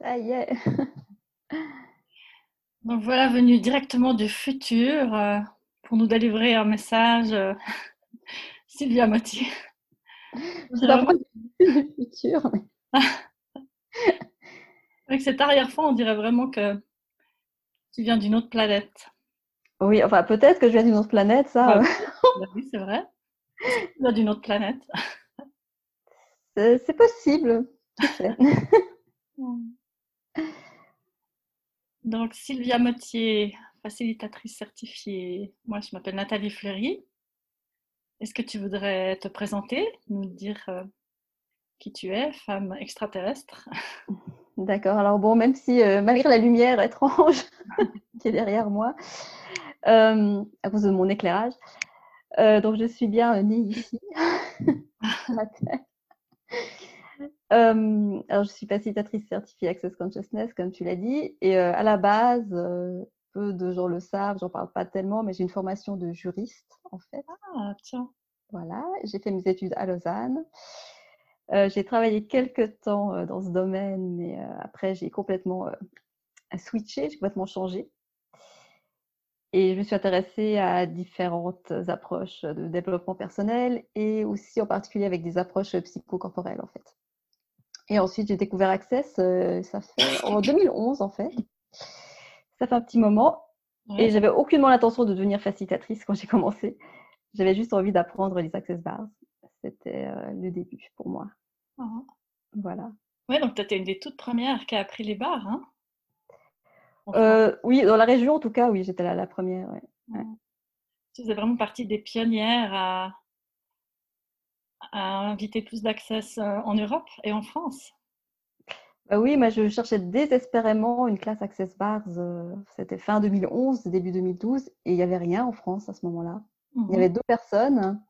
Ça y est. Donc voilà, venu directement du futur euh, pour nous délivrer un message, euh, Sylvia Motti. C'est vraiment du futur. Avec cet arrière-fond, on dirait vraiment que tu viens d'une autre planète. Oui, enfin peut-être que je viens d'une autre planète, ça. Bah, bah oui, c'est vrai. Tu viens d'une autre planète. C'est possible. Donc, Sylvia Mottier, facilitatrice certifiée. Moi, je m'appelle Nathalie Fleury. Est-ce que tu voudrais te présenter, nous dire euh, qui tu es, femme extraterrestre? D'accord. Alors bon, même si euh, malgré la lumière étrange qui est derrière moi, euh, à cause de mon éclairage, donc je suis bien née ici, Euh, alors, je suis facilitatrice certifiée Access Consciousness, comme tu l'as dit. Et euh, à la base, euh, peu de gens le savent, j'en parle pas tellement, mais j'ai une formation de juriste, en fait. Ah, tiens. Voilà, j'ai fait mes études à Lausanne. j'ai travaillé quelques temps dans ce domaine, mais après, j'ai complètement switché, j'ai complètement changé. Et je me suis intéressée à différentes approches de développement personnel et aussi en particulier avec des approches psychocorporelles, en fait. Et ensuite, j'ai découvert Access, euh, ça fait en 2011 en fait. Ça fait un petit moment. Et j'avais aucunement l'intention de devenir facilitatrice quand j'ai commencé. J'avais juste envie d'apprendre les Access Bars. C'était euh, le début pour moi. Uh-huh. Voilà. Ouais, donc tu étais une des toutes premières qui a appris les bars, hein? Euh, Oui, dans la région en tout cas, oui, j'étais la, la première. Ouais. Tu faisais vraiment partie des pionnières à, à inviter plus d'accès euh, en Europe et en France bah Oui, moi je cherchais désespérément une classe Access Bars. Euh, c'était fin 2011, début 2012, et il n'y avait rien en France à ce moment-là. Il y mhm. avait deux personnes,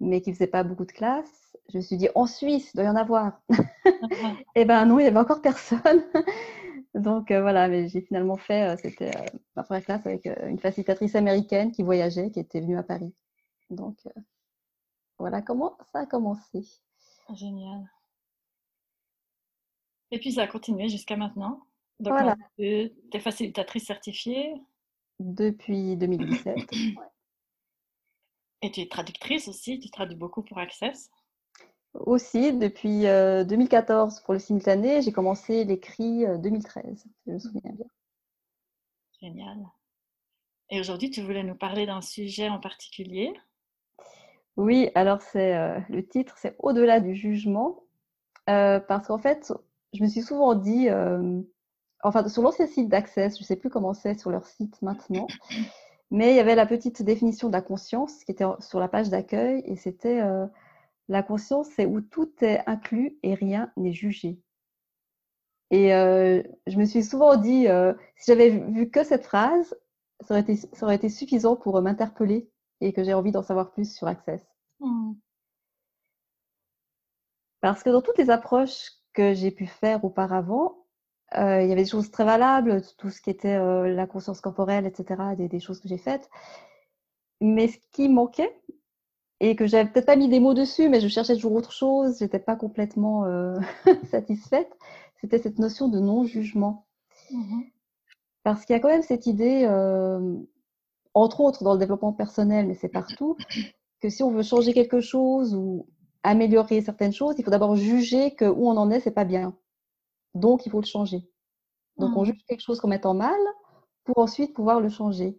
mais qui ne faisaient pas beaucoup de classes. Je me suis dit, en Suisse, il doit y en avoir. et eh ben non, il n'y avait encore personne. Donc euh, voilà, mais j'ai finalement fait, c'était ma première classe avec une facilitatrice américaine qui voyageait, qui était venue à Paris. Donc voilà comment ça a commencé. Génial. Et puis ça a continué jusqu'à maintenant. Donc voilà. tu es facilitatrice certifiée Depuis 2017. Et tu es traductrice aussi, tu traduis beaucoup pour Access Aussi, depuis 2014 euh, pour le simultané, j'ai commencé l'écrit 2013, euh, je me souviens bien. Génial. Et aujourd'hui, tu voulais nous parler d'un sujet en particulier oui, alors c'est euh, le titre, c'est Au-delà du jugement, euh, parce qu'en fait, je me suis souvent dit, euh, enfin sur l'ancien site d'Access, je ne sais plus comment c'est sur leur site maintenant, mais il y avait la petite définition de la conscience qui était sur la page d'accueil, et c'était la conscience, c'est où tout est inclus et rien n'est jugé. Et je me suis souvent dit, si j'avais vu que cette phrase, ça aurait été, ça aurait été suffisant pour m'interpeller et que j'ai envie d'en savoir plus sur Access. Mmh. Parce que dans toutes les approches que j'ai pu faire auparavant, euh, il y avait des choses très valables, tout ce qui était euh, la conscience corporelle, etc., des, choses que j'ai faites. Mais ce qui manquait, et que j'avais peut-être pas mis des mots dessus, mais je cherchais toujours autre chose, j'étais pas complètement euh, satisfaite, c'était cette notion de non-jugement. Mmh Parce qu'il y a quand même cette idée, entre autres dans le développement personnel, mais c'est partout, que si on veut changer quelque chose ou améliorer certaines choses, il faut d'abord juger que où on en est, c'est pas bien. Donc, il faut le changer. Donc, on mmh. juge quelque chose comme étant mal pour ensuite pouvoir le changer.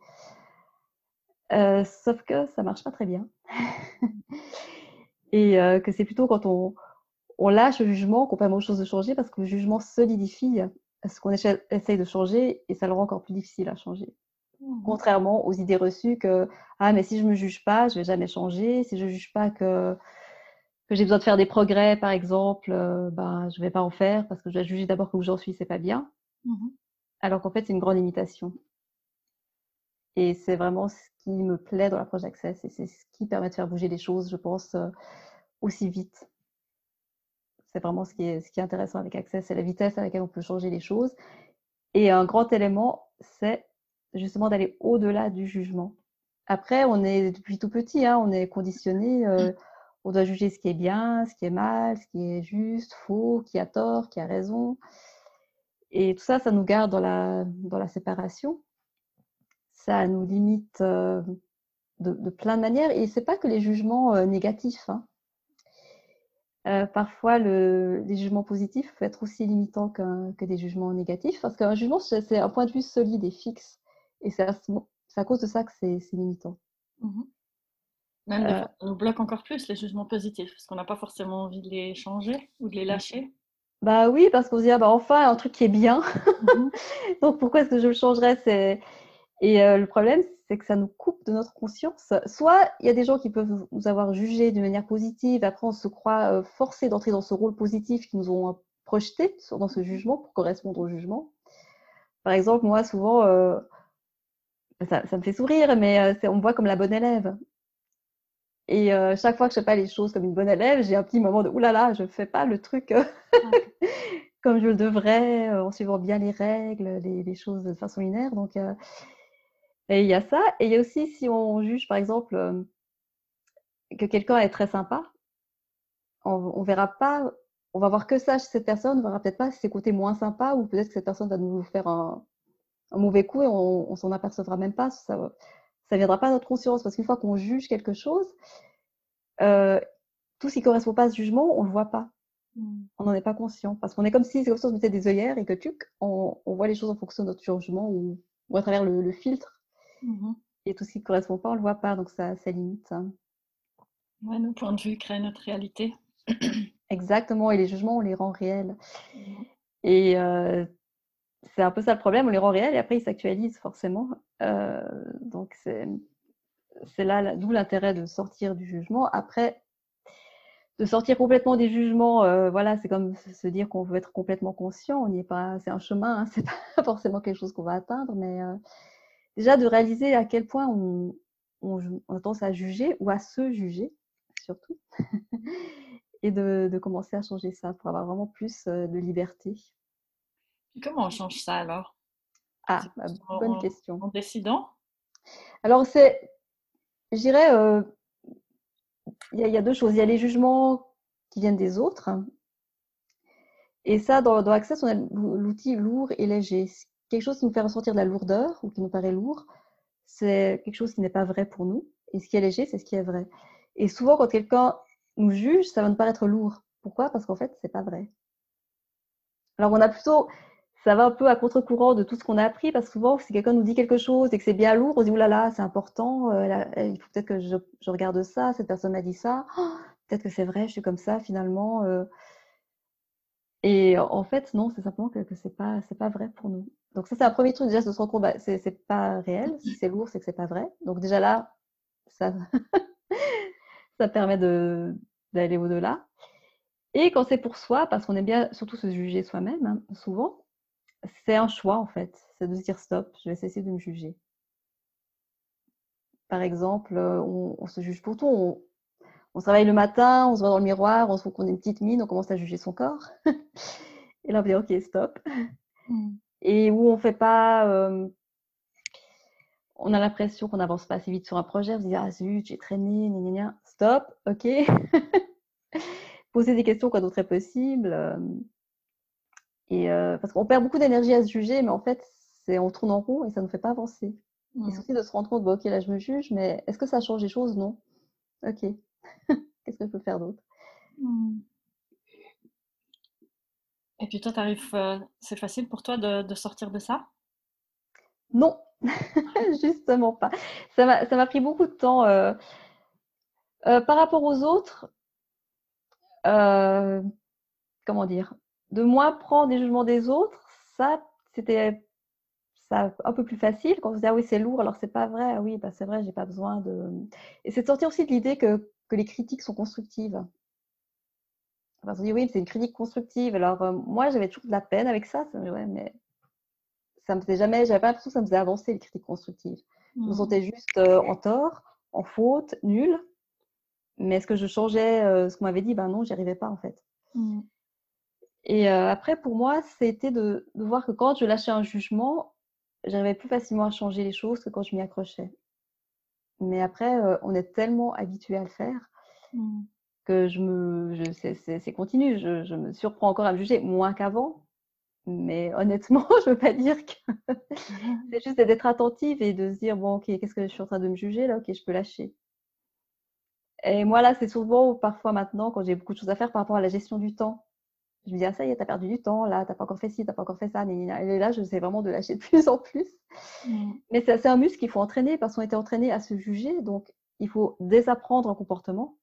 Euh, sauf que ça marche pas très bien. Et euh, que c'est plutôt quand on, on lâche le jugement qu'on permet aux choses de changer parce que le jugement solidifie ce qu'on essaye de changer et ça le rend encore plus difficile à changer. Mmh Contrairement aux idées reçues que ah mais si je me juge pas, je vais jamais changer. Si je juge pas que que j'ai besoin de faire des progrès, par exemple, euh, ben je vais pas en faire parce que je vais juger d'abord que où j'en suis, c'est pas bien. Mmh Alors qu'en fait, c'est une grande imitation. Et c'est vraiment ce qui me plaît dans l'approche d'Access et c'est ce qui permet de faire bouger les choses, je pense, euh, aussi vite. C'est vraiment ce qui, est, ce qui est intéressant avec Access, c'est la vitesse à laquelle on peut changer les choses. Et un grand élément, c'est justement d'aller au-delà du jugement. Après, on est depuis tout petit, hein, on est conditionné, euh, on doit juger ce qui est bien, ce qui est mal, ce qui est juste, faux, qui a tort, qui a raison. Et tout ça, ça nous garde dans la, dans la séparation. Ça nous limite euh, de, de, plein de manières. Et c'est pas que les jugements euh, négatifs. Hein. Parfois, le, les jugements positifs peuvent être aussi limitants que des jugements négatifs. Parce qu'un jugement, c'est un point de vue solide et fixe. Et c'est à, à, cause de ça que c'est limitant. Mmh Même euh, on nous bloque encore plus les jugements positifs, parce qu'on n'a pas forcément envie de les changer ou de les lâcher. Bah oui, parce qu'on se dit, ah bah enfin, un truc qui est bien. Mmh Donc pourquoi est-ce que je le changerais? Et euh, le problème, c'est que ça nous coupe de notre conscience. Soit il y a des gens qui peuvent nous avoir jugé de manière positive, après on se croit euh, forcé d'entrer dans ce rôle positif qu'ils nous ont projeté dans ce jugement pour correspondre au jugement. Par exemple, moi, souvent, ça, ça, me fait sourire, mais on me voit comme la bonne élève. Et euh, chaque fois que je fais pas les choses comme une bonne élève, j'ai un petit moment de oulala, là là, je fais pas le truc euh, comme je le devrais, euh, en suivant bien les règles, les, les choses de façon linéaire. Donc, et il y a ça. Et il y a aussi si on juge, par exemple, que quelqu'un est très sympa, on, on, verra pas, on va voir que ça chez cette personne, on verra peut-être pas ses côtés moins sympas, ou peut-être que cette personne va nous faire un, un mauvais coup et on, on s'en apercevra même pas. Ça, ça ne viendra pas à notre conscience parce qu'une fois qu'on juge quelque chose, euh, tout ce qui correspond pas à ce jugement, on ne le voit pas. Mmh. On n'en est pas conscient. Parce qu'on est comme si, c'est comme si on mettait des œillères et que tu, on, on, voit les choses en fonction de notre jugement ou, ou à travers le, le filtre. Mmh et tout ce qui ne correspond pas, on ne le voit pas. Donc ça, ça limite. Hein. Ouais, nos points de vue créent notre réalité. Exactement. Et les jugements, on les rend réels. Mmh et euh, c'est un peu ça le problème, on les rend réels et après ils s'actualisent forcément. Euh, donc c'est là d'où l'intérêt de sortir du jugement. Après, de sortir complètement des jugements, euh, voilà, c'est comme se dire qu'on veut être complètement conscient. On n'y est pas, c'est un chemin, hein, c'est pas forcément quelque chose qu'on va atteindre, mais euh, déjà de réaliser à quel point on, on, a tendance à juger ou à se juger surtout, et de, de, commencer à changer ça pour avoir vraiment plus de liberté. Comment on change ça alors? Ah, bah, bonne question. En décidant? Alors, c'est, je dirais, euh, il y, a deux choses. Il y a les jugements qui viennent des autres. Et ça, dans, dans Access, on a l'outil lourd et léger. Quelque chose qui nous fait ressentir de la lourdeur ou qui nous paraît lourd, c'est quelque chose qui n'est pas vrai pour nous. Et ce qui est léger, c'est ce qui est vrai. Et souvent, quand quelqu'un nous juge, ça va nous paraître lourd. Pourquoi? Parce qu'en fait, c'est pas vrai. Alors, on a plutôt ça va un peu à contre-courant de tout ce qu'on a appris, parce que souvent, si quelqu'un nous dit quelque chose et que c'est bien lourd, on se dit, oulala, c'est important, euh, il faut peut-être que je, regarde ça, cette personne m'a dit ça, oh, peut-être que c'est vrai, je suis comme ça finalement. Euh. Et en fait, non, c'est simplement que, que c'est pas, pas vrai pour nous. Donc ça, c'est un premier truc déjà, de se rendre compte, bah, c'est, c'est pas réel. Si c'est lourd, c'est que c'est pas vrai. Donc déjà là, ça, ça permet d'aller au-delà. Et quand c'est pour soi, parce qu'on aime bien surtout se juger soi-même, hein, souvent, c'est un choix en fait. C'est de se dire stop, je vais cesser de me juger. Par exemple, on, se juge pour tout. On, on, se réveille le matin, on se voit dans le miroir, on se voit qu'on a une petite mine, on commence à juger son corps. Et là, on dit ok, stop. Mmh. Et où on fait pas. Euh, on a l'impression qu'on n'avance pas assez vite sur un projet. On se dit ah zut, j'ai traîné, gna, gna, stop, ok. Poser des questions quand d'autres est possible. Euh, et euh, parce qu'on perd beaucoup d'énergie à se juger, mais en fait, c'est on tourne en rond et ça ne nous fait pas avancer. Et c'est mmh. aussi de se rendre compte, bon, ok, là je me juge, mais est-ce que ça change les choses? Non. Ok. Qu'est-ce que je peux faire d'autre? Mmh. Et puis toi, t'arrives, euh, c'est facile pour toi de, de, sortir de ça? Non, justement pas. Ça m'a pris beaucoup de temps. Euh, par rapport aux autres, comment dire? De moins prendre des jugements des autres, ça, c'était ça un peu plus facile. Quand on se dit, ah oui, c'est lourd, alors c'est pas vrai. Ah oui, bah, c'est vrai, j'ai pas besoin de. Et c'est de sortir aussi de l'idée que, que les critiques sont constructives. Enfin, on se dit, oui, c'est une critique constructive. Alors, euh, moi, j'avais toujours de la peine avec ça. Ouais, mais ça me faisait jamais, j'avais pas l'impression que ça me faisait avancer les critiques constructives. Je me mmh. sentais juste euh, en tort, en faute, nulle. Mais est-ce que je changeais euh, ce qu'on m'avait dit Ben non, j'y arrivais pas en fait. Mmh. Et euh, après, pour moi, c'était de, de, voir que quand je lâchais un jugement, j'arrivais plus facilement à changer les choses que quand je m'y accrochais. Mais après, euh, on est tellement habitué à le faire mmh. que je me, c'est continu. Je, je, me surprends encore à me juger moins qu'avant, Mais honnêtement, je ne veux pas dire que c'est juste d'être attentive et de se dire, bon, ok, qu'est-ce que je suis en train de me juger là? Ok, je peux lâcher. Et moi, là, c'est souvent, parfois maintenant, quand j'ai beaucoup de choses à faire par rapport à la gestion du temps. Je me dis, ah, ça y est, t'as perdu du temps, là, t'as pas encore fait ci, t'as pas encore fait ça. Et là, je sais vraiment de lâcher de plus en plus. Mmh. Mais c'est un muscle qu'il faut entraîner parce qu'on était entraîné à se juger. Donc, il faut désapprendre un comportement.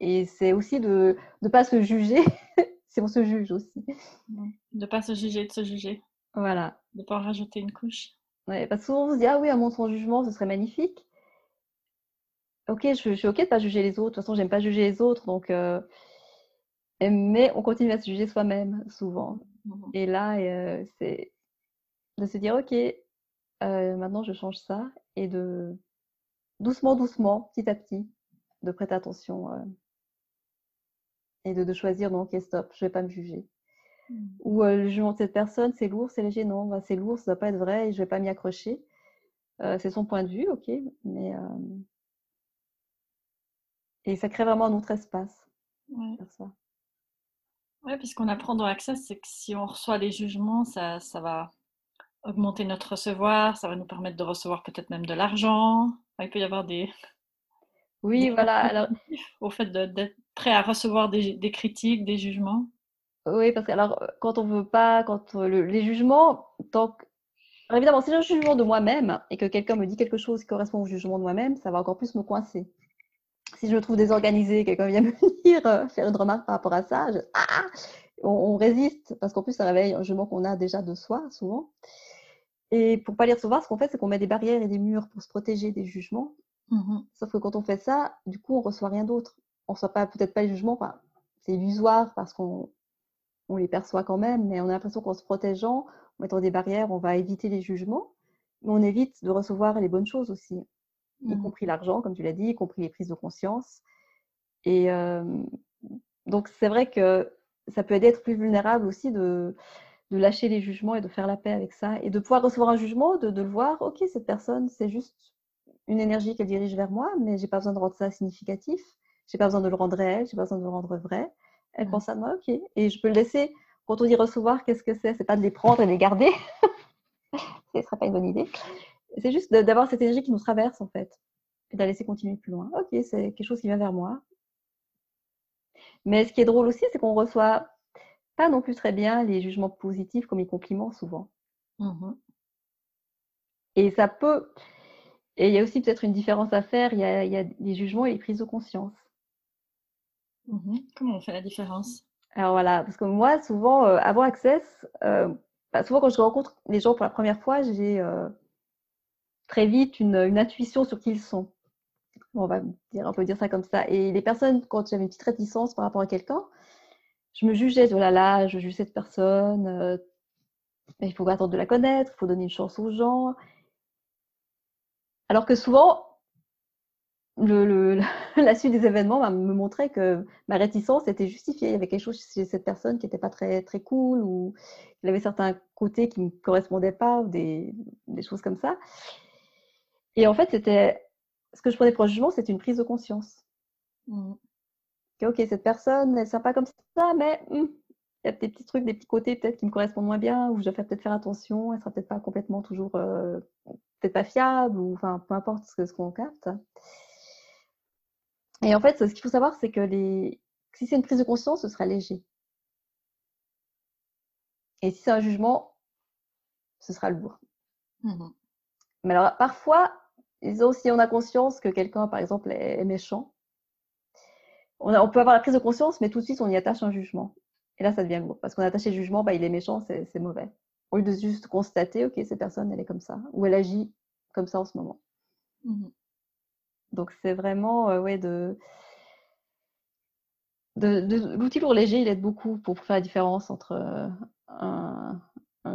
Et c'est aussi de ne pas se juger si on se juge aussi. De ne pas se juger, de se juger. Voilà. De ne pas en rajouter une couche. Ouais, parce que souvent on se dit, ah oui, à mon son jugement, ce serait magnifique. Ok, je, suis ok de ne pas juger les autres. De toute façon, j'aime pas juger les autres. Donc, euh, Mais on continue à se juger soi-même, souvent. Mhm. Et là, euh, c'est de se dire, ok, euh, maintenant je change ça. Et de doucement, doucement, petit à petit, de prêter attention et de, choisir non, ok, stop, je vais pas me juger. Mmh. Ou le jugement de cette personne, c'est lourd, c'est léger, non, bah, c'est lourd, ça ne doit pas être vrai et je vais pas m'y accrocher. c'est son point de vue, ok, mais et ça crée vraiment un autre espace. Ouais. ça. Ouais, puisqu'on apprend dans Access, c'est que si on reçoit des jugements, ça, ça va augmenter notre recevoir, ça va nous permettre de recevoir peut-être même de l'argent. il peut y avoir des, oui, voilà. Alors, au fait d'être prêt à recevoir des, critiques, des jugements. Oui, parce que alors, quand on veut pas, quand euh, les jugements, tant évidemment, si j'ai un jugement de moi-même et que quelqu'un me dit quelque chose qui correspond au jugement de moi-même, ça va encore plus me coincer. Si je me trouve désorganisée, quelqu'un vient me dire, euh, faire une remarque par rapport à ça, ah, on, résiste parce qu'en plus, ça réveille un jugement qu'on a déjà de soi, souvent. Et pour pas les recevoir, ce qu'on fait, c'est qu'on met des barrières et des murs pour se protéger des jugements. Mmh Sauf que quand on fait ça, du coup, on reçoit rien d'autre. On reçoit pas peut-être pas les jugements, enfin, c'est illusoire parce qu'on on les perçoit quand même, mais on a l'impression qu'en se protégeant, en mettant des barrières, on va éviter les jugements, mais on évite de recevoir les bonnes choses aussi, y mmh compris l'argent, comme tu l'as dit, y compris les prises de conscience. Et donc, c'est vrai que ça peut aider à être plus vulnérable aussi de, de lâcher les jugements et de faire la paix avec ça, et de pouvoir recevoir un jugement, de, de le voir, ok, cette personne, c'est juste une énergie qu'elle dirige vers moi, mais j'ai pas besoin de rendre ça significatif. J'ai pas besoin de le rendre réel, j'ai pas besoin de le rendre vrai. Elle pense à moi, ok. Et je peux le laisser. Quand on dit recevoir, qu'est-ce que c'est? C'est pas de les prendre et les garder? Ce serait pas une bonne idée. C'est juste d'avoir cette énergie qui nous traverse en fait, et de la laisser continuer plus loin. Ok, c'est quelque chose qui vient vers moi. Mais ce qui est drôle aussi, c'est qu'on reçoit pas non plus très bien les jugements positifs comme les compliments souvent. Mmh et ça peut, et il y a aussi peut-être une différence à faire, il y a, les jugements et les prises de conscience. Mmh Comment on fait la différence? Alors voilà, parce que moi, souvent, euh, avant Access, euh, bah, souvent quand je rencontre les gens pour la première fois, j'ai euh, très vite une, intuition sur qui ils sont. on va dire, on peut dire ça comme ça. Et les personnes, quand j'avais une petite réticence par rapport à quelqu'un, je me jugeais, oh là là, je juge cette personne, il faut attendre de la connaître, il faut donner une chance aux gens. Alors que souvent, la suite des événements me montrait que ma réticence était justifiée. Il y avait quelque chose chez cette personne qui n'était pas très, très cool ou il avait certains côtés qui ne me correspondaient pas ou des, choses comme ça. Et en fait, c'était ce que je prenais pour jugement, c'était une prise de conscience. Mmh. Ok, cette personne est sympa comme ça, mais hmm, il y a des petits trucs, des petits côtés peut-être qui me correspondent moins bien, ou je dois peut-être faire attention, elle sera peut-être pas complètement toujours euh, peut-être pas fiable, ou enfin peu importe ce, qu'on capte. Et en fait, ce qu'il faut savoir, c'est que les... si c'est une prise de conscience, ce sera léger. Et si c'est un jugement, ce sera lourd. Mmh Mais alors, parfois, si on a conscience que quelqu'un, par exemple, est, méchant, on, on, peut avoir la prise de conscience, mais tout de suite, on y attache un jugement. Et là, ça devient lourd. Parce qu'on attache le jugement, bah, il est méchant, c'est mauvais au lieu de juste constater, ok, cette personne, elle est comme ça, ou elle agit comme ça en ce moment. Mmh Donc c'est vraiment, euh, ouais, de, de, l'outil lourd léger, il aide beaucoup pour faire la différence entre euh, un,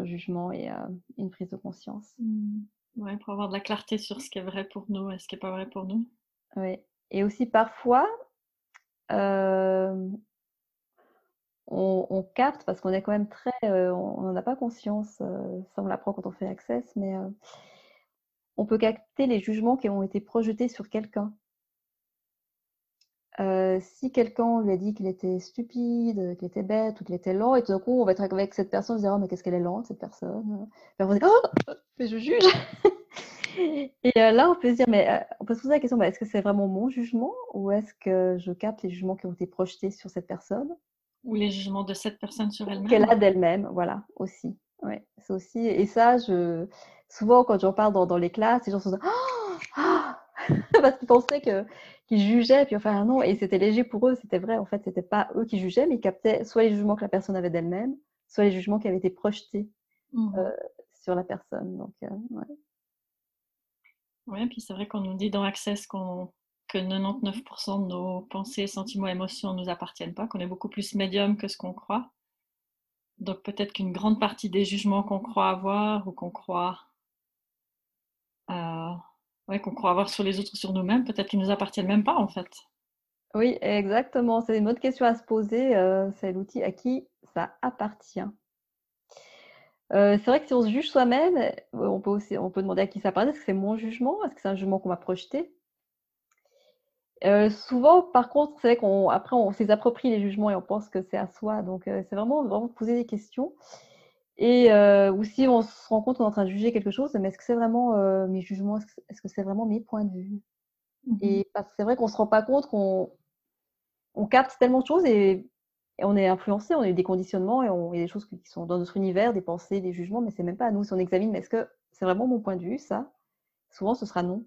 jugement et euh, une prise de conscience. Mmh. Ouais, pour avoir de la clarté sur ce qui est vrai pour nous et ce qui n'est pas vrai pour nous. Oui. Et aussi parfois, on, capte parce qu'on est quand même très, on n'en a pas conscience, ça on l'apprend quand on fait Access, mais on peut capter les jugements qui ont été projetés sur quelqu'un. Euh, si quelqu'un lui a dit qu'il était stupide, qu'il était bête ou qu'il était lent, et tout d'un coup, on va être avec cette personne, on se dire, oh, mais qu'est-ce qu'elle est lente, cette personne Et on va dire, oh, mais je juge Et euh, là, on peut se dire, mais euh, on peut se poser la question, est-ce que c'est vraiment mon jugement ou est-ce que je capte les jugements qui ont été projetés sur cette personne? Ou les jugements de cette personne sur elle-même Qu'elle a d'elle-même, voilà, aussi. Ouais, c'est aussi. Et ça, je... souvent, quand j'en parle dans, dans, les classes, les gens se disent, oh, ah parce qu'ils pensaient que qu'ils jugeaient, puis enfin non, et c'était léger pour eux, c'était vrai, en fait, c'était pas eux qui jugeaient, mais ils captaient soit les jugements que la personne avait d'elle-même, soit les jugements qui avaient été projetés mmh. euh, sur la personne. Donc, euh, ouais. Oui, puis c'est vrai qu'on nous dit dans Access qu'on que 99% de nos pensées, sentiments, émotions ne nous appartiennent pas, qu'on est beaucoup plus médium que ce qu'on croit. Donc peut-être qu'une grande partie des jugements qu'on croit avoir ou qu'on croit euh, ouais, qu'on croit avoir sur les autres, sur nous-mêmes, peut-être qu'ils ne nous appartiennent même pas en fait. Oui, exactement. C'est une autre question à se poser. Euh, c'est l'outil à qui ça appartient. Euh, c'est vrai que si on se juge soi-même, on peut aussi, on peut demander à qui ça appartient. Est-ce que c'est mon jugement? Est-ce que c'est un jugement qu'on va projeter euh, Souvent, par contre, c'est vrai qu'on après on s'approprie les jugements et on pense que c'est à soi. Donc, c'est vraiment vraiment poser des questions. Et euh, ou si on se rend compte qu'on est en train de juger quelque chose, mais est-ce que c'est vraiment euh, mes jugements Est-ce que c'est vraiment mes points de vue? Mmh Et parce que c'est vrai qu'on ne se rend pas compte qu'on on capte tellement de choses et, on est influencé, on a eu des conditionnements et on, il y a des choses qui sont dans notre univers, des pensées, des jugements, mais c'est même pas à nous. Si on examine, mais est-ce que c'est vraiment mon point de vue, ça? Souvent, ce sera non.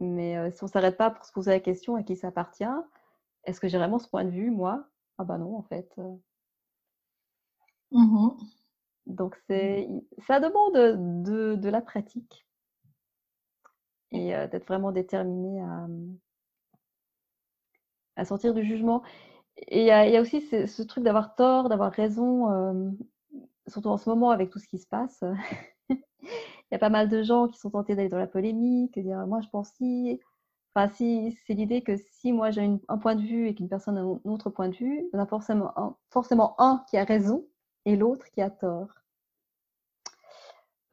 Mais euh, si on ne s'arrête pas pour se poser la question à qui ça appartient, est-ce que j'ai vraiment ce point de vue, moi? Ah bah non, en fait. Mmh donc, c'est, ça demande de, de la pratique et d'être vraiment déterminé à, à sortir du jugement. Et il y, a aussi ce, truc d'avoir tort, d'avoir raison, surtout en ce moment avec tout ce qui se passe. Il y a pas mal de gens qui sont tentés d'aller dans la polémique, de dire moi je pense si. Enfin, si c'est l'idée que si moi j'ai un point de vue et qu'une personne a un autre point de vue, il y en a forcément forcément un qui a raison et l'autre qui a tort.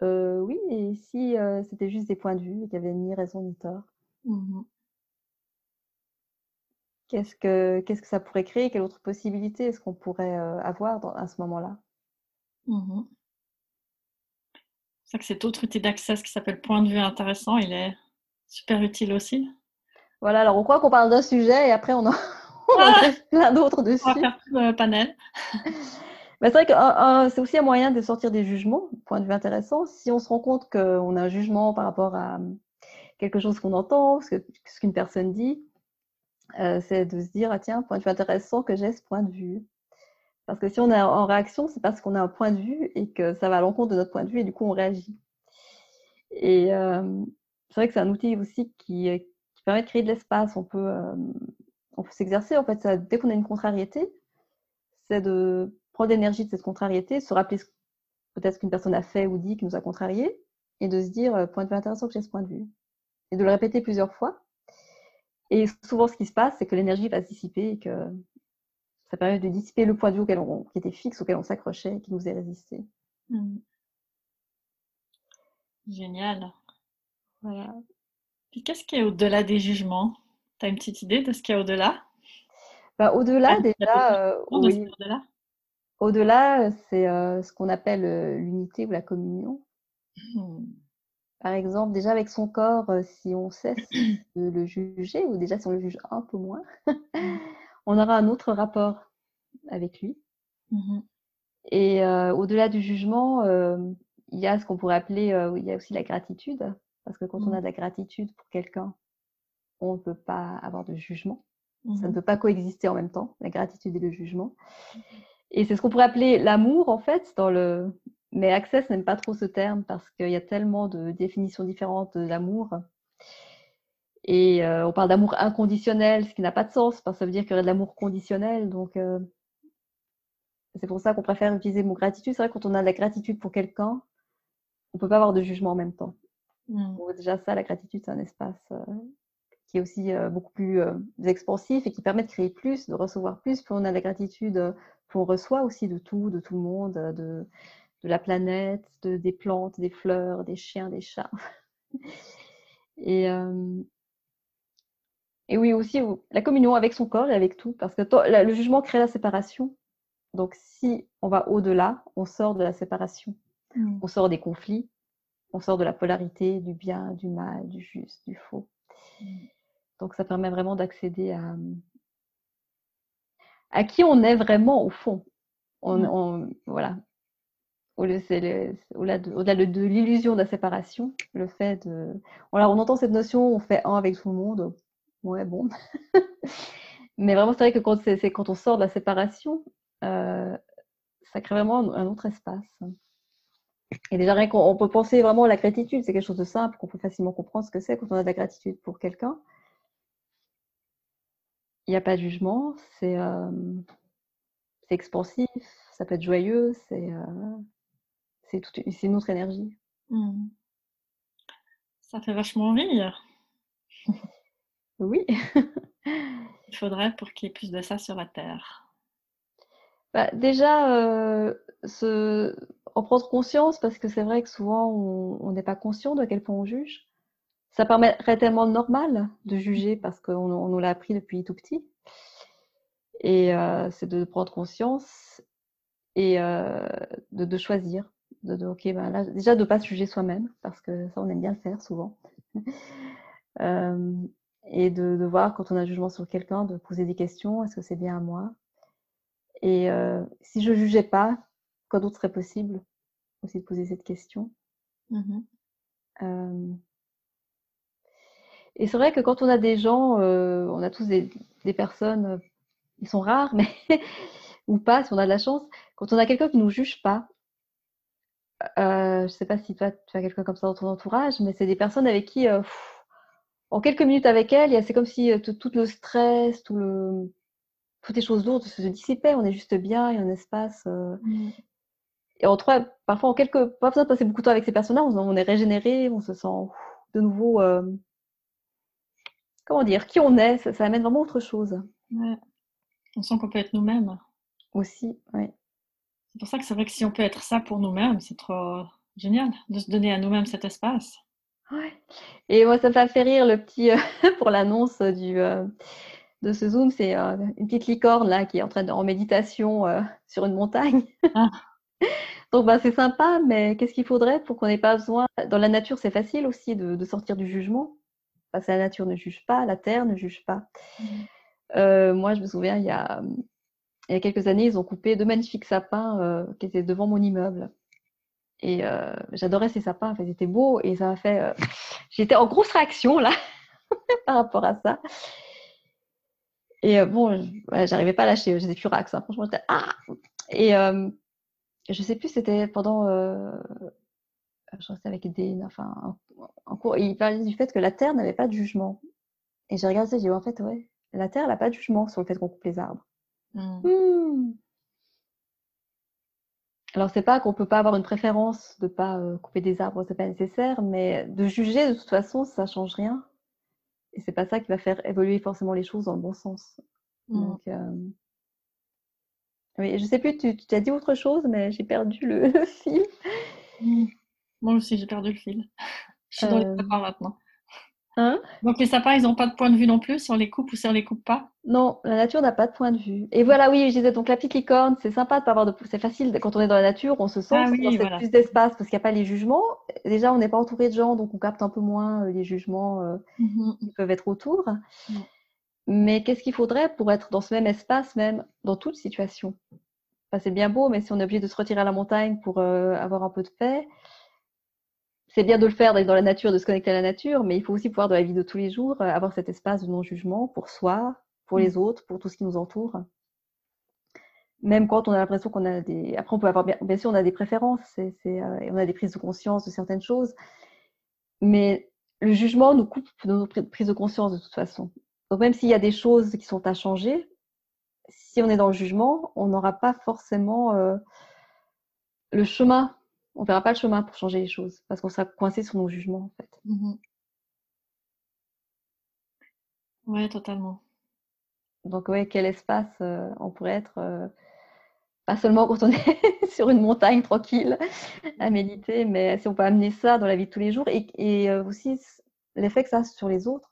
Euh, oui, et si euh, c'était juste des points de vue et qu'il n'y avait ni raison ni tort. Mmh qu'est-ce que qu'est-ce que ça pourrait créer? Quelle autre possibilité est-ce qu'on pourrait euh, avoir à ce moment-là? Mmh c'est que cet autre outil d'accès qui s'appelle point de vue intéressant, il est super utile aussi. Voilà, alors on croit qu'on parle d'un sujet et après on en, on plein d'autres dessus. On va faire tout le panel. c'est vrai que c'est aussi un moyen de sortir des jugements, point de vue intéressant. Si on se rend compte qu'on a un jugement par rapport à hum, quelque chose qu'on entend, ce qu'une personne dit, euh, c'est de se dire, ah, tiens, point de vue intéressant que j'ai ce point de vue. Parce que si on est en réaction, c'est parce qu'on a un point de vue et que ça va à l'encontre de notre point de vue et du coup on réagit. Et euh, c'est vrai que c'est un outil aussi qui, permet de créer de l'espace. On peut, euh, on peut s'exercer. En fait, ça, dès qu'on a une contrariété, c'est de prendre l'énergie de cette contrariété, se rappeler peut-être qu'une personne a fait ou dit qui nous a contrarié, et de se dire, euh, point de vue intéressant que j'ai ce point de vue. Et de le répéter plusieurs fois. Et souvent, ce qui se passe, c'est que l'énergie va se dissiper et que ça permet de dissiper le point de vue auquel on, qui était fixe, auquel on s'accrochait et qui nous est résisté. Mmh. Génial. Voilà. Puis qu'est-ce qui est au-delà des jugements? Tu as une petite idée de ce qu'il y a au-delà? Bah, Au-delà, déjà, euh, oui. au-delà? Au-delà, c'est euh, ce qu'on appelle euh, l'unité ou la communion. Mmh. Par exemple, déjà avec son corps, euh, si on cesse de le juger, ou déjà si on le juge un peu moins, mmh. on aura un autre rapport avec lui. Mmh Et au-delà du jugement, il y a ce qu'on pourrait appeler, il y a aussi la gratitude. Parce que quand on a de la gratitude pour quelqu'un, on ne peut pas avoir de jugement. Ça ne peut pas coexister en même temps, la gratitude et le jugement. Et c'est ce qu'on pourrait appeler l'amour, en fait, dans le... Mais Access n'aime pas trop ce terme parce qu'il y a tellement de définitions différentes de l'amour. Et euh, on parle d'amour inconditionnel, ce qui n'a pas de sens, parce que ça veut dire qu'il y aurait de l'amour conditionnel. Donc, euh, c'est pour ça qu'on préfère utiliser le mot gratitude. C'est vrai que quand on a de la gratitude pour quelqu'un, on ne peut pas avoir de jugement en même temps. Mmh. déjà, ça, la gratitude, c'est un espace euh, qui est aussi beaucoup plus expansif et qui permet de créer plus, de recevoir plus. Plus on a de la gratitude qu'on reçoit aussi de tout, de tout le monde, de, de la planète, de, des plantes, des fleurs, des chiens, des chats. Et, euh, Et oui, aussi la communion avec son corps et avec tout, parce que le jugement crée la séparation. Donc, si on va au-delà, on sort de la séparation, mmh. on sort des conflits, on sort de la polarité, du bien, du mal, du juste, du faux. Mmh. Donc, ça permet vraiment d'accéder à, à qui on est vraiment au fond. On, voilà. Au-delà de, l'illusion de la séparation, le fait de. On entend cette notion, on fait un avec tout le monde. Ouais, bon. Mais vraiment, c'est vrai que quand on sort de la séparation, euh, ça crée vraiment un, autre espace. Et déjà, rien qu'on peut penser vraiment à la gratitude, c'est quelque chose de simple, qu'on peut facilement comprendre ce que c'est quand on a de la gratitude pour quelqu'un. Il n'y a pas de jugement, c'est euh, expansif, ça peut être joyeux, c'est euh, c'est une autre énergie. Hmm. Ça fait vachement rire. oui. Il faudrait pour qu'il y ait plus de ça sur la Terre. Bah, déjà, euh, en prendre conscience, parce que c'est vrai que souvent on n'est pas conscient de quel point on juge. Ça permettrait tellement normal de juger parce qu'on nous l'a appris depuis tout petit. Et euh, c'est de prendre conscience et euh, de, choisir. De, ok, ben là, déjà de ne pas se juger soi-même, parce que ça, on aime bien le faire souvent. et de, de, voir quand on a un jugement sur quelqu'un, de poser des questions, est-ce que c'est bien à moi? Et euh, si je ne jugeais pas, quoi d'autre serait possible Aussi de poser cette question? Mmh euh, et c'est vrai que quand on a des gens, euh, on a tous des, des, personnes, ils sont rares, mais ou pas, si on a de la chance, quand on a quelqu'un qui ne nous juge pas, je ne sais pas si toi tu as quelqu'un comme ça dans ton entourage, mais c'est des personnes avec qui en quelques minutes avec elle, c'est comme si euh, tout, le stress, tout le, toutes les choses lourdes se dissipaient. On est juste bien, il y a un espace. Euh. Mmh. Et en trois, parfois, en quelques, pas besoin de passer beaucoup de temps avec ces personnes-là, on, est régénéré, on se sent de nouveau, euh, comment dire, qui on est. Ça, amène vraiment autre chose. On sent qu'on peut être nous-mêmes. Aussi, oui. C'est pour ça que c'est vrai que si on peut être ça pour nous-mêmes, c'est trop génial de se donner à nous-mêmes cet espace. Et moi, ça m'a fait rire le petit euh, pour l'annonce du euh, de ce Zoom, c'est euh, une petite licorne là qui est en train de en méditation sur une montagne. Ah. Donc bah, c'est sympa, mais qu'est-ce qu'il faudrait pour qu'on n'ait pas besoin Dans la nature, c'est facile aussi de, sortir du jugement, parce que la nature ne juge pas, la terre ne juge pas. Mmh. moi, je me souviens, il y a il y a quelques années, ils ont coupé deux magnifiques sapins qui étaient devant mon immeuble. Et euh, j'adorais ces sapins, ils étaient beaux et ça m'a fait. Euh, j'étais en grosse réaction là par rapport à ça. Et euh, bon, j'arrivais pas à lâcher, j'étais furax, hein. franchement, j'étais ah Et je sais plus, c'était pendant. Je restais avec des. Enfin, en, cours, il parlait du fait que la Terre n'avait pas de jugement. Et j'ai regardé, j'ai dit en fait, ouais, la Terre n'a pas de jugement sur le fait qu'on coupe les arbres. Mmh. Mmh. Alors, c'est pas qu'on peut pas avoir une préférence de pas euh, couper des arbres, c'est pas nécessaire, mais de juger de toute façon, ça change rien. Et c'est pas ça qui va faire évoluer forcément les choses dans le bon sens. Mmh. Donc, euh... oui, je sais plus, tu, tu as dit autre chose, mais j'ai perdu le, fil. Moi aussi, j'ai perdu le fil. Je suis dans les euh. maintenant. Hein? Donc les sapins, ils n'ont pas de point de vue non plus sur les coupes ou sur les coupes pas? Non, la nature n'a pas de point de vue. Et voilà, oui, je disais, donc la petite licorne, c'est sympa de pas avoir de... C'est facile, quand on est dans la nature, on se sent ah dans plus d'espace parce qu'il n'y a pas les jugements. Déjà, on n'est pas entouré de gens, donc on capte un peu moins euh, les jugements euh, mmh qui peuvent être autour. Mais qu'est-ce qu'il faudrait pour être dans ce même espace, même dans toute situation? C'est bien beau, mais si on est obligé de se retirer à la montagne pour euh, avoir un peu de paix, c'est bien de le faire, d'être dans la nature, de se connecter à la nature, mais il faut aussi pouvoir, dans la vie de tous les jours, euh, avoir cet espace de non-jugement pour soi, pour les mm. autres, pour tout ce qui nous entoure. Même quand on a l'impression qu'on a des. Après, on peut avoir. Bien, sûr, on a des préférences, c'est, euh, on a des prises de conscience de certaines choses, mais le jugement nous coupe de nos prises de conscience de toute façon. Donc, même s'il y a des choses qui sont à changer, si on est dans le jugement, on n'aura pas forcément euh, le chemin on verra pas le chemin pour changer les choses parce qu'on sera coincé sur nos jugements en fait. Mmh ouais, totalement. Donc ouais, quel espace euh, on pourrait être euh, pas seulement quand on est sur une montagne tranquille à méditer, mais si on peut amener ça dans la vie de tous les jours et, euh, aussi l'effet que ça a sur les autres.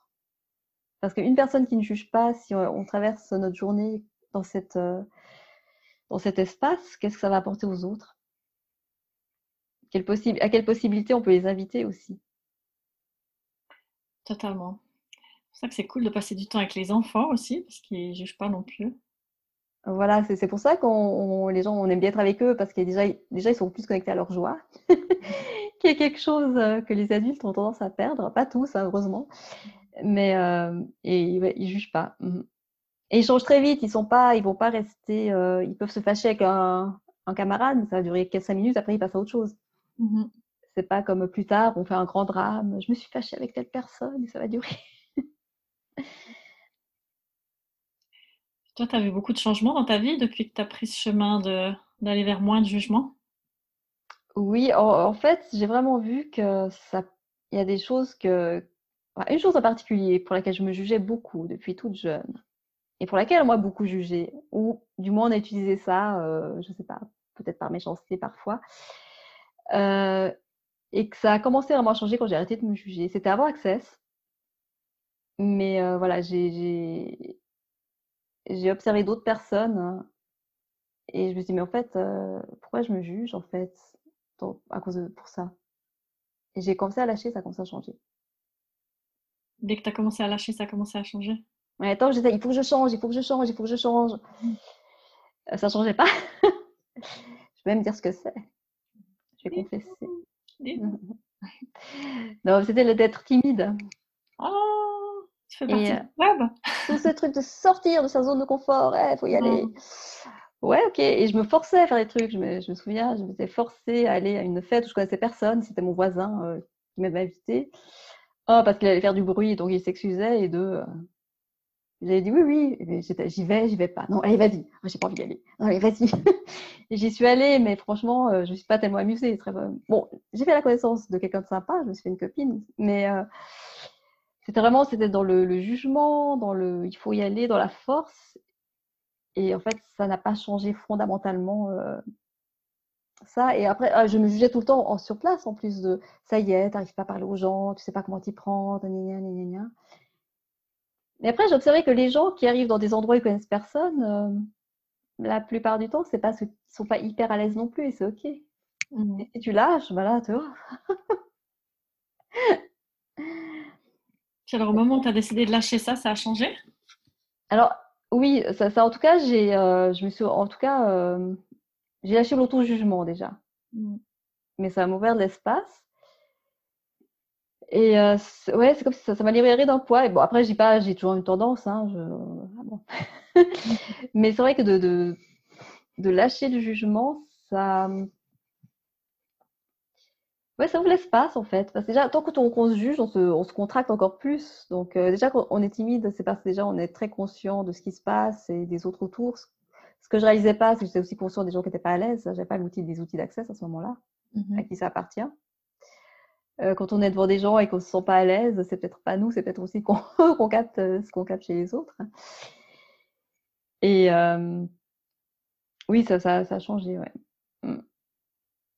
Parce qu'une personne qui ne juge pas, si on, traverse notre journée dans, cette, dans cet espace, qu'est-ce que ça va apporter aux autres? Quelle À quelle possibilité on peut les inviter aussi Totalement. C'est pour ça que c'est cool de passer du temps avec les enfants aussi, parce qu'ils ne jugent pas non plus. Voilà, c'est pour ça qu'on les gens on aime bien être avec eux parce que déjà, déjà ils sont plus connectés à leur joie, qui est quelque chose euh, que les adultes ont tendance à perdre, pas tous hein, heureusement, mais euh, et ils jugent pas. Mmh et ils changent très vite, ils sont pas, ils vont pas rester, euh, ils peuvent se fâcher avec un, camarade, mais ça va durer 5 minutes, après ils passent à autre chose. Mmh c'est pas comme plus tard, on fait un grand drame, je me suis fâchée avec telle personne et ça va durer. Toi, tu as vu beaucoup de changements dans ta vie depuis que tu as pris ce chemin d'aller vers moins de jugement? Oui, en, fait, j'ai vraiment vu que ça, il y a des choses que, une chose en particulier pour laquelle je me jugeais beaucoup depuis toute jeune et pour laquelle moi beaucoup jugé, ou du moins on a utilisé ça, euh, je sais pas, peut-être par méchanceté parfois, euh, et que ça a commencé vraiment à changer quand j'ai arrêté de me juger. C'était avant Access, mais euh, voilà, j'ai observé d'autres personnes hein, et je me suis dit, mais en fait, euh, pourquoi je me juge en fait à cause de pour ça? Et j'ai commencé à lâcher, ça a commencé à changer. Dès que tu as commencé à lâcher, ça a commencé à changer? Ouais, tant j'étais, il faut que je change, il faut que je change, il faut que je change. Euh, ça ne changeait pas. je vais même dire ce que c'est. Je vais confesser. non, c'était d'être timide. Oh tu fais partie euh, Tout ce truc de sortir de sa zone de confort, il faut y aller. Ouais, ok. Et je me forçais à faire des trucs. Je me, je me souviens, je m'étais forcée à aller à une fête où je connaissais personne. C'était mon voisin euh, qui m'avait invité. Un, parce qu'il allait faire du bruit, donc il s'excusait. Et deux, euh, j'avais dit oui, oui. J'y vais, j'y vais pas. Non, allez, vas-y. Moi, j'ai pas envie d'y aller. Non, allez, vas-y. j'y suis allée, mais franchement, je me suis pas tellement amusée. Très bon, j'ai fait la connaissance de quelqu'un de sympa. Je me suis fait une copine, mais c'était vraiment, c'était dans le, jugement, dans le, il faut y aller, dans la force. Et en fait, ça n'a pas changé fondamentalement euh, ça. Et après, ah, je me jugeais tout le temps en, sur place, en plus de, ça y est, t'arrives pas à parler aux gens, tu sais pas comment t'y prendre, gna, gna, gna. Mais après, j'ai observé que les gens qui arrivent dans des endroits où ils connaissent personne, euh, la plupart du temps, c'est pas ceux qui sont pas hyper à l'aise non plus, et c'est ok. Mmh. Et tu lâches, voilà, tu vois. alors, au moment où tu as décidé de lâcher ça, ça a changé? Alors, oui, ça, ça en tout cas, j'ai, euh, je me suis, en tout cas, euh, j'ai lâché l'auto-jugement déjà. Mm. Mais ça m'a ouvert de l'espace. Et euh, ouais, c'est comme ça, ça m'a libéré d'un poids. Et bon, après, je dis pas, j'ai toujours une tendance. Hein, ah Mais c'est vrai que de, de, de lâcher le jugement, ça, Ouais, ça ouvre l'espace en fait. Parce que déjà, tant qu'on se juge, on se, on se, contracte encore plus. Donc euh, déjà, quand on est timide, c'est parce que déjà, on est très conscient de ce qui se passe et des autres autour. Ce que je réalisais pas, c'est que j'étais aussi conscient des gens qui n'étaient pas à l'aise. J'avais pas l'outil des outils d'accès à ce moment-là, à qui ça appartient. Euh, quand on est devant des gens et qu'on se sent pas à l'aise, c'est peut-être pas nous, c'est peut-être aussi qu'on capte euh, ce qu'on capte chez les autres. Et oui, ça, ça, ça a changé, ouais. Mmh.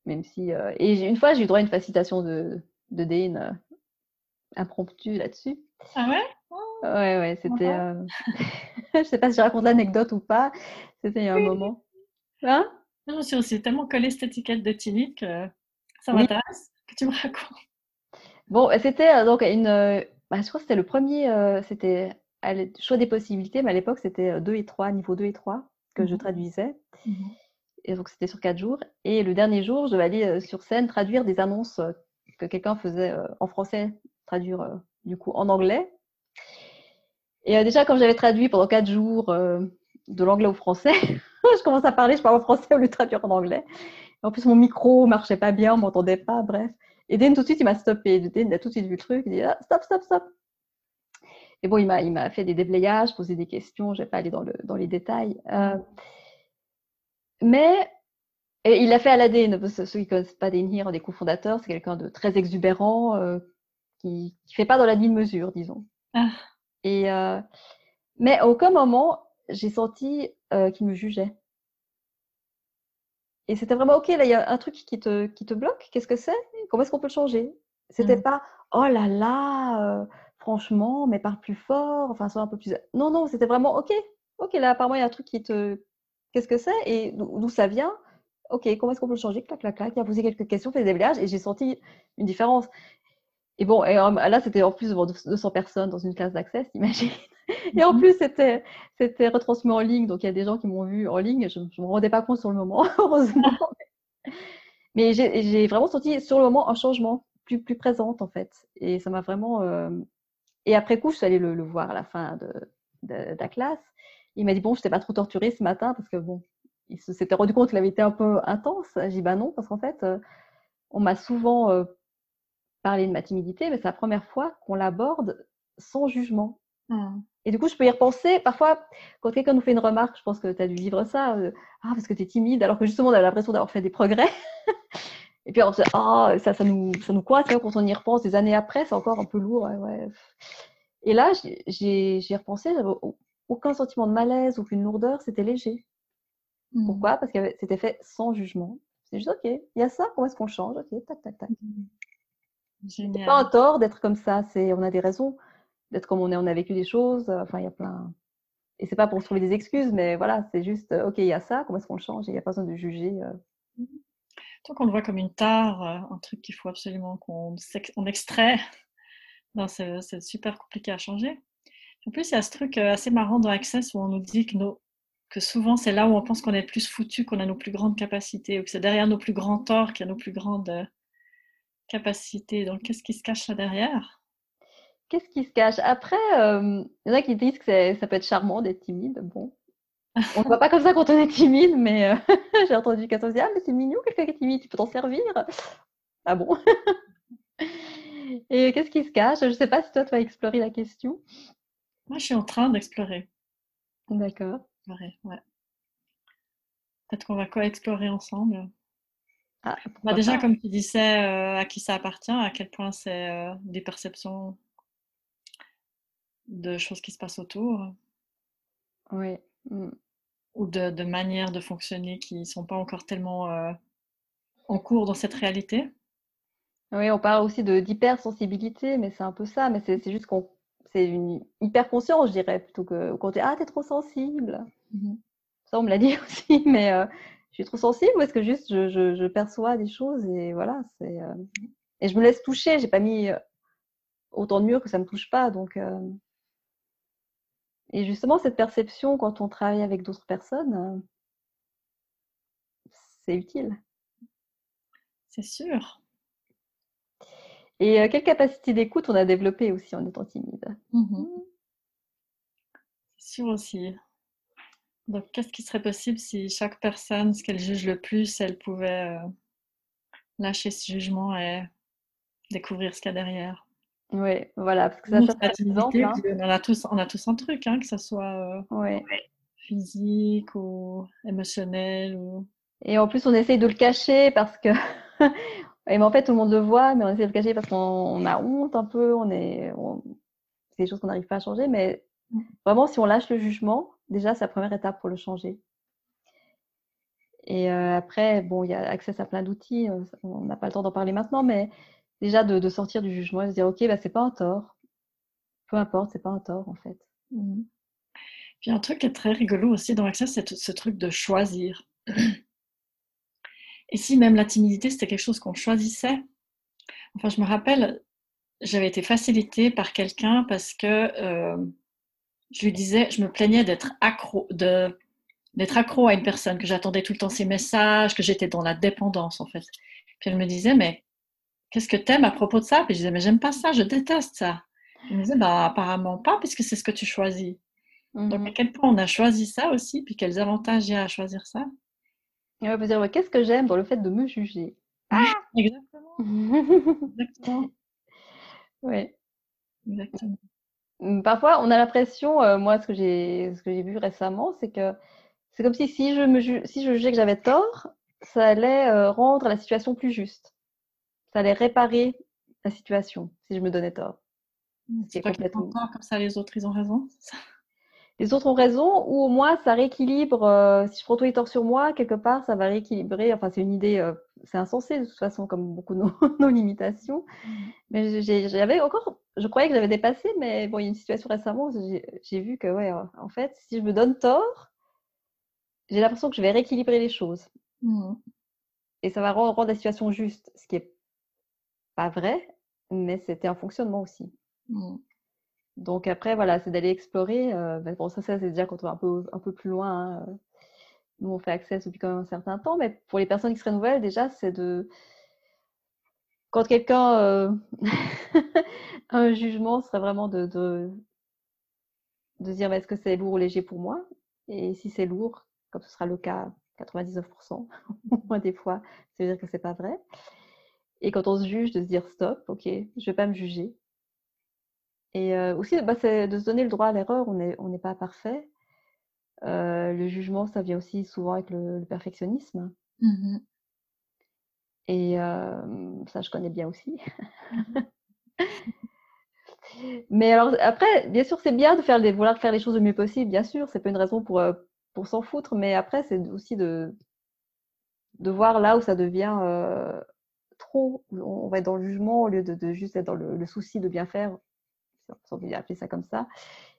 Même si, euh, et une fois, j'ai eu droit à une facilitation de, de Dane euh, impromptue là-dessus. Ah ouais? Ouais, ouais, c'était. Euh... je sais pas si je raconte l'anecdote ou pas. C'était il y a un moment. Hein suis aussi tellement collé cette étiquette de timide que ça m'intéresse que tu me racontes. Bon, c'était euh, donc une. Bah, je crois que c'était le premier. c'était le choix des possibilités, mais à l'époque, c'était 2 et 3, niveau 2 et 3, que je mmh traduisais. Mmh et donc c'était sur quatre jours. Et le dernier jour, je devais aller euh, sur scène traduire des annonces euh, que quelqu'un faisait euh, en français, traduire du coup en anglais. Et déjà, quand j'avais traduit pendant quatre jours de l'anglais au français, je commence à parler, je parle en français au lieu de traduire en anglais. En plus, mon micro marchait pas bien, on m'entendait pas, bref. Et Dan, tout de suite, il m'a stoppé. Dan, il a tout de suite vu le truc. Il dit ah, stop, stop, stop. Et bon, il m'a, fait des déblayages, posé des questions. Je vais pas aller dans, le, dans les détails. Mais il a fait Aladdin, ceux qui ne connaissent pas Denhir, un des cofondateurs, c'est quelqu'un de très exubérant, euh, qui ne fait pas dans la demi-mesure, disons. Ah. Et, euh, mais à aucun moment, j'ai senti euh, qu'il me jugeait. Et c'était vraiment, OK, là, il y a un truc qui te, qui te bloque, qu'est-ce que c'est? Comment est-ce qu'on peut le changer? C'était mmh. pas, oh là là, franchement, mais parle plus fort, enfin, sois un peu plus. Non, non, c'était vraiment OK. OK, là, apparemment, il y a un truc qui te. Qu'est-ce que c'est? Et d'où ça vient? OK, comment est-ce qu'on peut le changer? Clac, clac, clac. Il a posé quelques questions, fait des déblayages et j'ai senti une différence. Et bon, et là, c'était en plus devant 200 personnes dans une classe d'accès, t'imagines Et en mhm. plus, c'était, c'était retransmis en ligne, donc il y a des gens qui m'ont vu en ligne. Je ne me rendais pas compte sur le moment, heureusement. Mais j'ai, vraiment senti sur le moment un changement plus, plus présente, en fait. Et ça m'a vraiment. Euh, et après coup, je suis allée le, voir à la fin de, de, la classe. Il m'a dit Bon, je t'ai pas trop torturé ce matin parce que bon, il s'était rendu compte qu'il avait été un peu intense. J'ai dit Bah non, parce qu'en fait, euh, on m'a souvent parlé de ma timidité, mais c'est la première fois qu'on l'aborde sans jugement. Mmh. Et du coup, je peux y repenser. Parfois, quand quelqu'un nous fait une remarque, je pense que tu as dû vivre ça, euh, ah, parce que tu es timide, alors que justement, on a l'impression d'avoir fait des progrès. et puis, on se dit, ah, ça, ça nous, ça nous coince, quand on y repense des années après, c'est encore un peu lourd. Ouais, Et là, j'ai repensé, j'avais aucun sentiment de malaise, aucune lourdeur, c'était léger. Mmh. Pourquoi? Parce que c'était fait sans jugement. C'est juste, OK, il y a ça, comment est-ce qu'on change? OK, tac, tac, tac. Mmh. C'est pas un tort d'être comme ça, c'est on a des raisons d'être comme on est, on a vécu des choses. Euh, enfin, il y a plein. Et c'est pas pour trouver des excuses, mais voilà, c'est juste, euh, ok, il y a ça, comment est-ce qu'on le change? Il n'y a pas besoin de juger. Euh. Mmh. Tant qu'on le voit comme une tare, un truc qu'il faut absolument qu'on on extrait, non, c'est super compliqué à changer. En plus, il y a ce truc assez marrant dans Access où on nous dit que, nos, que souvent c'est là où on pense qu'on est le plus foutu, qu'on a nos plus grandes capacités, ou que c'est derrière nos plus grands torts qu'il y a nos plus grandes capacités. Donc, qu'est-ce qui se cache là derrière? Qu'est-ce qui se cache? Après, euh, il y en a qui disent que ça peut être charmant d'être timide. Bon, on ne voit pas comme ça quand on est timide, mais euh, j'ai entendu quelqu'un dire Ah, mais c'est mignon, quelqu'un qui est timide, tu peux t'en servir. Ah bon? Et qu'est-ce qui se cache? Je ne sais pas si toi, tu vas explorer la question. Moi, je suis en train d'explorer. D'accord. ouais. Peut-être qu'on va quoi explorer ensemble. Ah, bah, déjà, comme tu disais, euh, à qui ça appartient, à quel point c'est des perceptions de choses qui se passent autour. Oui. Mmh. Ou de, de, manières de fonctionner qui ne sont pas encore tellement euh, en cours dans cette réalité. Oui, on parle aussi d'hypersensibilité, mais c'est un peu ça. Mais c'est juste qu'on c'est une hyper conscience, je dirais, plutôt que quand tu ah, t'es trop sensible. Mmh ça, on me l'a dit aussi, mais euh, je suis trop sensible ou est-ce que juste je, je, perçois des choses et voilà, c'est. Euh, et je me laisse toucher, j'ai pas mis autant de murs que ça me touche pas, donc. Et justement, cette perception, quand on travaille avec d'autres personnes, euh, c'est utile. C'est sûr. Et euh, quelle capacité d'écoute on a développé aussi en étant timide? Mmh C'est sûr aussi. Donc, qu'est-ce qui serait possible si chaque personne, ce qu'elle juge le plus, elle pouvait euh, lâcher ce jugement et découvrir ce qu'il y a derrière? Oui, voilà, parce que ça, ça exemple, hein. on, a tous, on a tous un truc, hein, que ce soit euh, physique ou émotionnel. Ou... Et en plus, on essaye de le cacher parce que. et mais en fait, tout le monde le voit, mais on essaie de le cacher parce qu'on a honte un peu, on est. C'est des choses qu'on n'arrive pas à changer, mais mmh. vraiment, si on lâche le jugement, déjà, la première étape pour le changer. Et euh, après, bon, il y a accès à plein d'outils, euh, on n'a pas le temps d'en parler maintenant, mais déjà de, sortir du jugement et de se dire ok bah c'est pas un tort peu importe c'est pas un tort en fait mmh. puis un truc qui est très rigolo aussi dans Access c'est ce truc de choisir et si même la timidité c'était quelque chose qu'on choisissait? Enfin je me rappelle j'avais été facilitée par quelqu'un parce que euh, je lui disais je me plaignais d'être accro de d'être accro à une personne que j'attendais tout le temps ses messages que j'étais dans la dépendance en fait puis elle me disait mais qu'est-ce que t'aimes à propos de ça? Puis je disais, mais j'aime pas ça, je déteste ça. Il me disait, bah apparemment pas, puisque c'est ce que tu choisis. Donc à quel point on a choisi ça aussi, puis quels avantages il y a à choisir ça? Et on va dire, qu'est-ce que j'aime dans le fait de me juger? Ah Exactement. Exactement. Oui. Exactement. Mmh, parfois, on a l'impression, euh, moi, ce que j'ai ce que j'ai vu récemment, c'est que c'est comme si si je me si je jugeais que j'avais tort, ça allait euh, rendre la situation plus juste ça allait réparer la situation si je me donnais tort. C'est complètement tort, comme ça les autres ils ont raison. Les autres ont raison, ou au moins ça rééquilibre. euh, si je prends tous les torts sur moi, quelque part, ça va rééquilibrer. Enfin, c'est une idée, euh, c'est insensé de toute façon, comme beaucoup de nos, nos limitations. Mais j'ai- j'avais encore, je croyais que j'avais dépassé, mais bon, il y a une situation récemment, j'ai vu que, ouais, euh, en fait, si je me donne tort, j'ai l'impression que je vais rééquilibrer les choses. Mhm. Et ça va rendre, la situation juste, ce qui est pas vrai, mais c'était un fonctionnement aussi. Mhm. Donc après, voilà, c'est d'aller explorer. euh, bon, ça, ça c'est déjà quand on va un peu, un peu plus loin. hein, euh, Nous, on fait Access depuis quand même un certain temps, mais pour les personnes qui seraient nouvelles, déjà, c'est de... Quand quelqu'un euh, un jugement, serait vraiment de, de, de dire, est-ce que c'est lourd ou léger pour moi? Et si c'est lourd, comme ce sera le cas 99%, au moins des fois, ça veut dire que c'est pas vrai. Et quand on se juge, de se dire, stop, ok, je vais pas me juger. Et euh, aussi, bah, c'est de se donner le droit à l'erreur. On n'est on n'est pas parfait. Euh, le jugement, ça vient aussi souvent avec le, le perfectionnisme. Mhm. Et euh, ça, je connais bien aussi. Mais alors, après, bien sûr, c'est bien de faire les, vouloir faire les choses le mieux possible. Bien sûr, c'est pas une raison pour, pour s'en foutre. Mais après, c'est aussi de, de voir là où ça devient euh, trop. On va être dans le jugement au lieu de, de juste être dans le, le souci de bien faire. On peut appeler ça comme ça.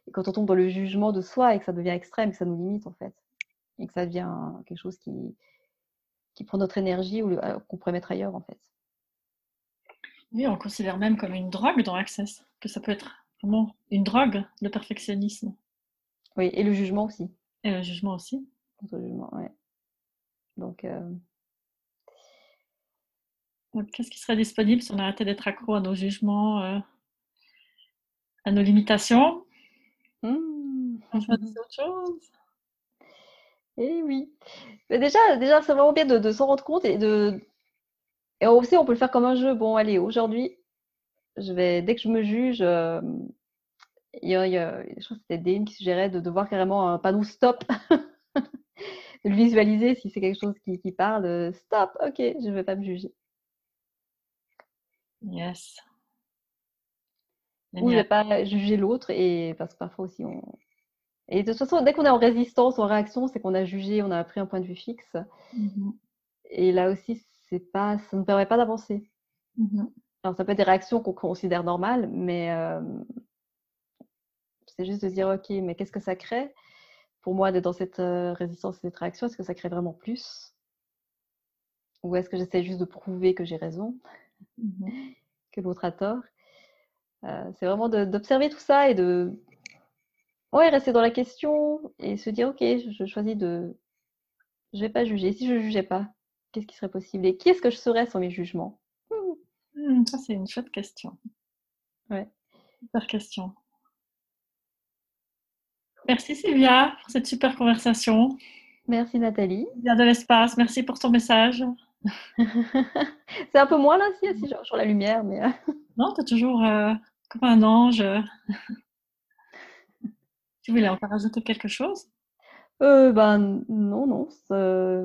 Et quand on tombe dans le jugement de soi et que ça devient extrême, que ça nous limite en fait, et que ça devient quelque chose qui, qui prend notre énergie ou euh, qu'on pourrait mettre ailleurs en fait. Oui, on considère même comme une drogue dans Access, que ça peut être vraiment une drogue, le perfectionnisme. Oui, et le jugement aussi. Et le jugement aussi. Le jugement, ouais. Donc, euh, Donc, qu'est-ce qui serait disponible si on arrêtait d'être accro à nos jugements, euh, à nos limitations hmm, On choisissait autre chose eh oui. Mais déjà, déjà c'est vraiment bien de, de s'en rendre compte et de. Et aussi, on peut le faire comme un jeu. Bon, allez, aujourd'hui, je vais, dès que je me juge, euh, il y a, il y a- je crois que c'était Dane qui suggérait de, de voir carrément un panneau stop, de le visualiser si c'est quelque chose qui, qui parle. Stop, ok, je ne vais pas me juger. Yes. Ou je ne pas juger l'autre, et parce que parfois aussi on. Et de toute façon, dès qu'on est en résistance, en réaction, c'est qu'on a jugé, on a pris un point de vue fixe. Mhm. Et là aussi, c'est pas, ça ne permet pas d'avancer. Mhm. Alors, ça peut être des réactions qu'on considère normales, mais euh, c'est juste de se dire, ok, mais qu'est-ce que ça crée? Pour moi d'être dans cette euh, résistance et cette réaction Est-ce que ça crée vraiment plus? Ou est-ce que j'essaie juste de prouver que j'ai raison, Mhm. que l'autre a tort? C'est vraiment d'observer tout ça et de ouais, rester dans la question et se dire, ok, je, je choisis de... Je vais pas juger. Si je ne jugeais pas, qu'est-ce qui serait possible Et qui est-ce que je serais sans mes jugements? Hmm, ça, c'est une chouette question. Ouais. Super question. Merci Sylvia pour cette super conversation. Merci Nathalie. Sylvia de l'espace, merci pour ton message. C'est un peu moins là, si, si sur, sur la lumière, mais euh, Non, tu es toujours euh, comme un ange. Tu voulais encore rajouter quelque chose? Euh, ben non, non.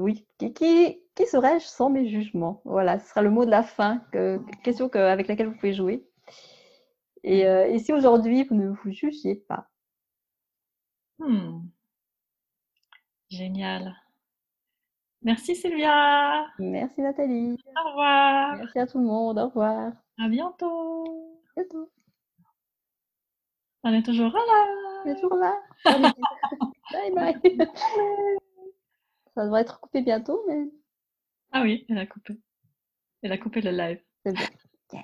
oui, qui, qui, qui serais-je sans mes jugements? Voilà, ce sera le mot de la fin. Que, question que, avec laquelle vous pouvez jouer. Et, euh, et si aujourd'hui vous ne vous jugiez pas? Hmm. Génial. Merci Sylvia. Merci Nathalie. Au revoir. Merci à tout le monde. Au revoir. À bientôt. À bientôt. On est toujours là. On est toujours là. Bye bye. Ça devrait être coupé bientôt, mais Ah oui, elle a coupé. Elle a coupé le live. c'est bon. Yes.